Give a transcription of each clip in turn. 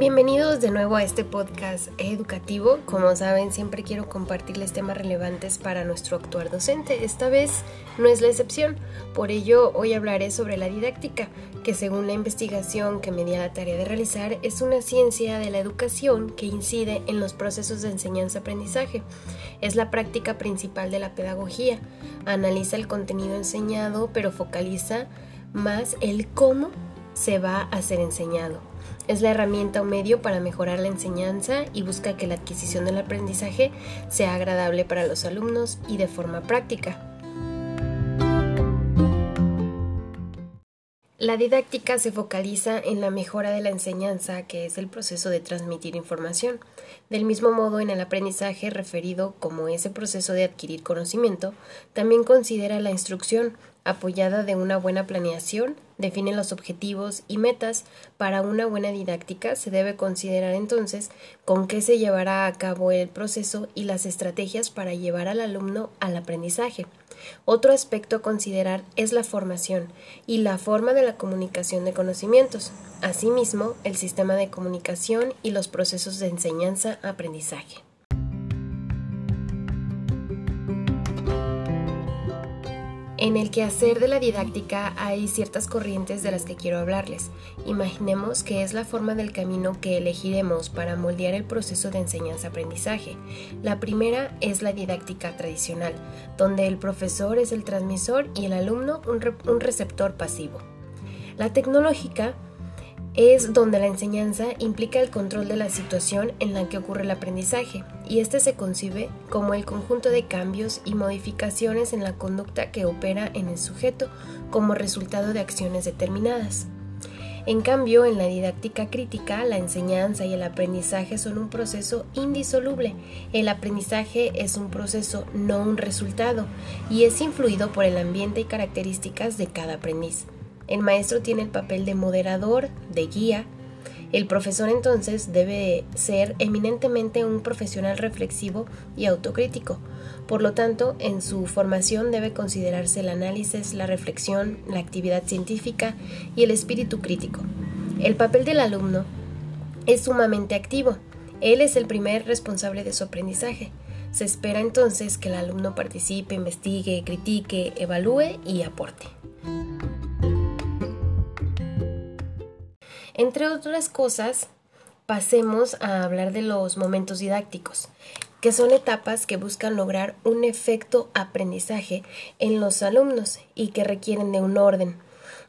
Bienvenidos de nuevo a este podcast educativo. Como saben, siempre quiero compartirles temas relevantes para nuestro actuar docente. Esta vez no es la excepción. Por ello, hoy hablaré sobre la didáctica, que según la investigación que me di la tarea de realizar, es una ciencia de la educación que incide en los procesos de enseñanza-aprendizaje. Es la práctica principal de la pedagogía. Analiza el contenido enseñado, pero focaliza más el cómo se va a ser enseñado es la herramienta o medio para mejorar la enseñanza y busca que la adquisición del aprendizaje sea agradable para los alumnos y de forma práctica. La didáctica se focaliza en la mejora de la enseñanza, que es el proceso de transmitir información. Del mismo modo, en el aprendizaje referido como ese proceso de adquirir conocimiento, también considera la instrucción, apoyada de una buena planeación, define los objetivos y metas. Para una buena didáctica se debe considerar entonces con qué se llevará a cabo el proceso y las estrategias para llevar al alumno al aprendizaje. Otro aspecto a considerar es la formación y la forma de la comunicación de conocimientos. Asimismo, el sistema de comunicación y los procesos de enseñanza-aprendizaje. En el quehacer de la didáctica hay ciertas corrientes de las que quiero hablarles. Imaginemos que es la forma del camino que elegiremos para moldear el proceso de enseñanza-aprendizaje. La primera es la didáctica tradicional, donde el profesor es el transmisor y el alumno un, receptor pasivo. La tecnológica es donde la enseñanza implica el control de la situación en la que ocurre el aprendizaje, y este se concibe como el conjunto de cambios y modificaciones en la conducta que opera en el sujeto como resultado de acciones determinadas. En cambio, en la didáctica crítica, la enseñanza y el aprendizaje son un proceso indisoluble. El aprendizaje es un proceso, no un resultado, y es influido por el ambiente y características de cada aprendiz. El maestro tiene el papel de moderador, de guía. El profesor entonces debe ser eminentemente un profesional reflexivo y autocrítico. Por lo tanto, en su formación debe considerarse el análisis, la reflexión, la actividad científica y el espíritu crítico. El papel del alumno es sumamente activo. Él es el primer responsable de su aprendizaje. Se espera entonces que el alumno participe, investigue, critique, evalúe y aporte. Entre otras cosas, pasemos a hablar de los momentos didácticos, que son etapas que buscan lograr un efecto aprendizaje en los alumnos y que requieren de un orden,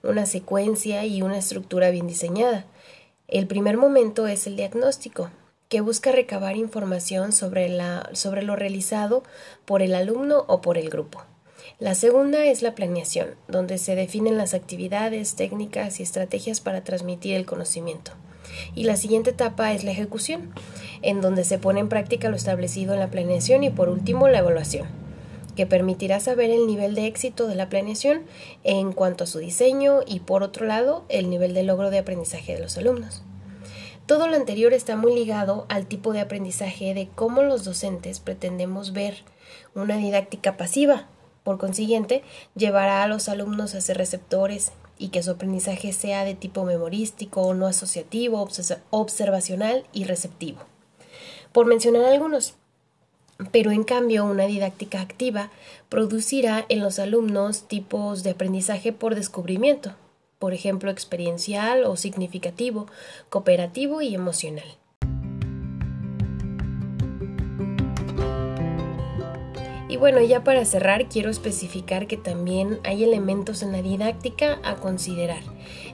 una secuencia y una estructura bien diseñada. El primer momento es el diagnóstico, que busca recabar información sobre, la, sobre lo realizado por el alumno o por el grupo. La segunda es la planeación, donde se definen las actividades, técnicas y estrategias para transmitir el conocimiento. Y la siguiente etapa es la ejecución, en donde se pone en práctica lo establecido en la planeación y por último la evaluación, que permitirá saber el nivel de éxito de la planeación en cuanto a su diseño y por otro lado el nivel de logro de aprendizaje de los alumnos. Todo lo anterior está muy ligado al tipo de aprendizaje de cómo los docentes pretendemos ver una didáctica pasiva, por consiguiente, llevará a los alumnos a ser receptores y que su aprendizaje sea de tipo memorístico, no asociativo, observacional y receptivo. Por mencionar algunos. Pero en cambio, una didáctica activa producirá en los alumnos tipos de aprendizaje por descubrimiento, por ejemplo, experiencial o significativo, cooperativo y emocional. Bueno, ya para cerrar, quiero especificar que también hay elementos en la didáctica a considerar,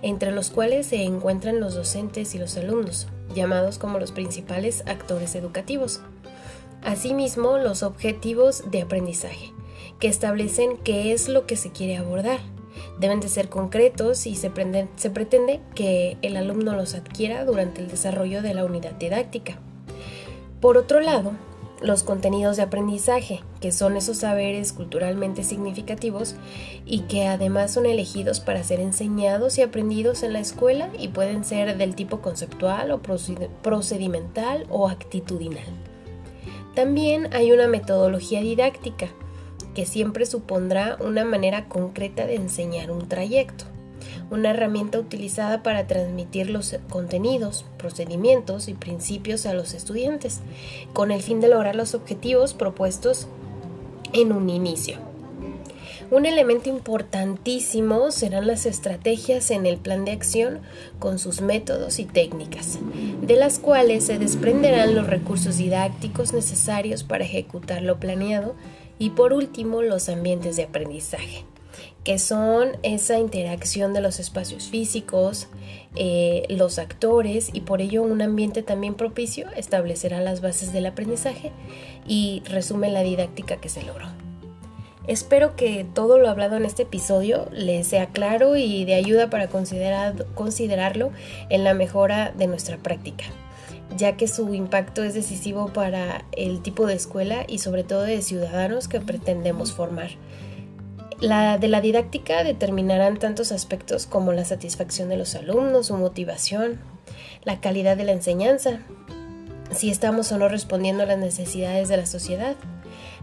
entre los cuales se encuentran los docentes y los alumnos, llamados como los principales actores educativos. Asimismo, los objetivos de aprendizaje, que establecen qué es lo que se quiere abordar. Deben de ser concretos y se, se pretende que el alumno los adquiera durante el desarrollo de la unidad didáctica. Por otro lado, los contenidos de aprendizaje, que son esos saberes culturalmente significativos y que además son elegidos para ser enseñados y aprendidos en la escuela y pueden ser del tipo conceptual o procedimental o actitudinal. También hay una metodología didáctica, que siempre supondrá una manera concreta de enseñar un trayecto. Una herramienta utilizada para transmitir los contenidos, procedimientos y principios a los estudiantes, con el fin de lograr los objetivos propuestos en un inicio. Un elemento importantísimo serán las estrategias en el plan de acción con sus métodos y técnicas, de las cuales se desprenderán los recursos didácticos necesarios para ejecutar lo planeado y por último los ambientes de aprendizaje que son esa interacción de los espacios físicos, eh, los actores y por ello un ambiente también propicio establecerá las bases del aprendizaje y resume la didáctica que se logró. Espero que todo lo hablado en este episodio les sea claro y de ayuda para considerarlo en la mejora de nuestra práctica, ya que su impacto es decisivo para el tipo de escuela y sobre todo de ciudadanos que pretendemos formar. La de la didáctica determinarán tantos aspectos como la satisfacción de los alumnos, su motivación, la calidad de la enseñanza, si estamos o no respondiendo a las necesidades de la sociedad,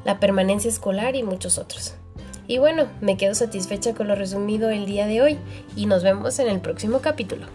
la permanencia escolar y muchos otros. Y bueno, me quedo satisfecha con lo resumido el día de hoy y nos vemos en el próximo capítulo.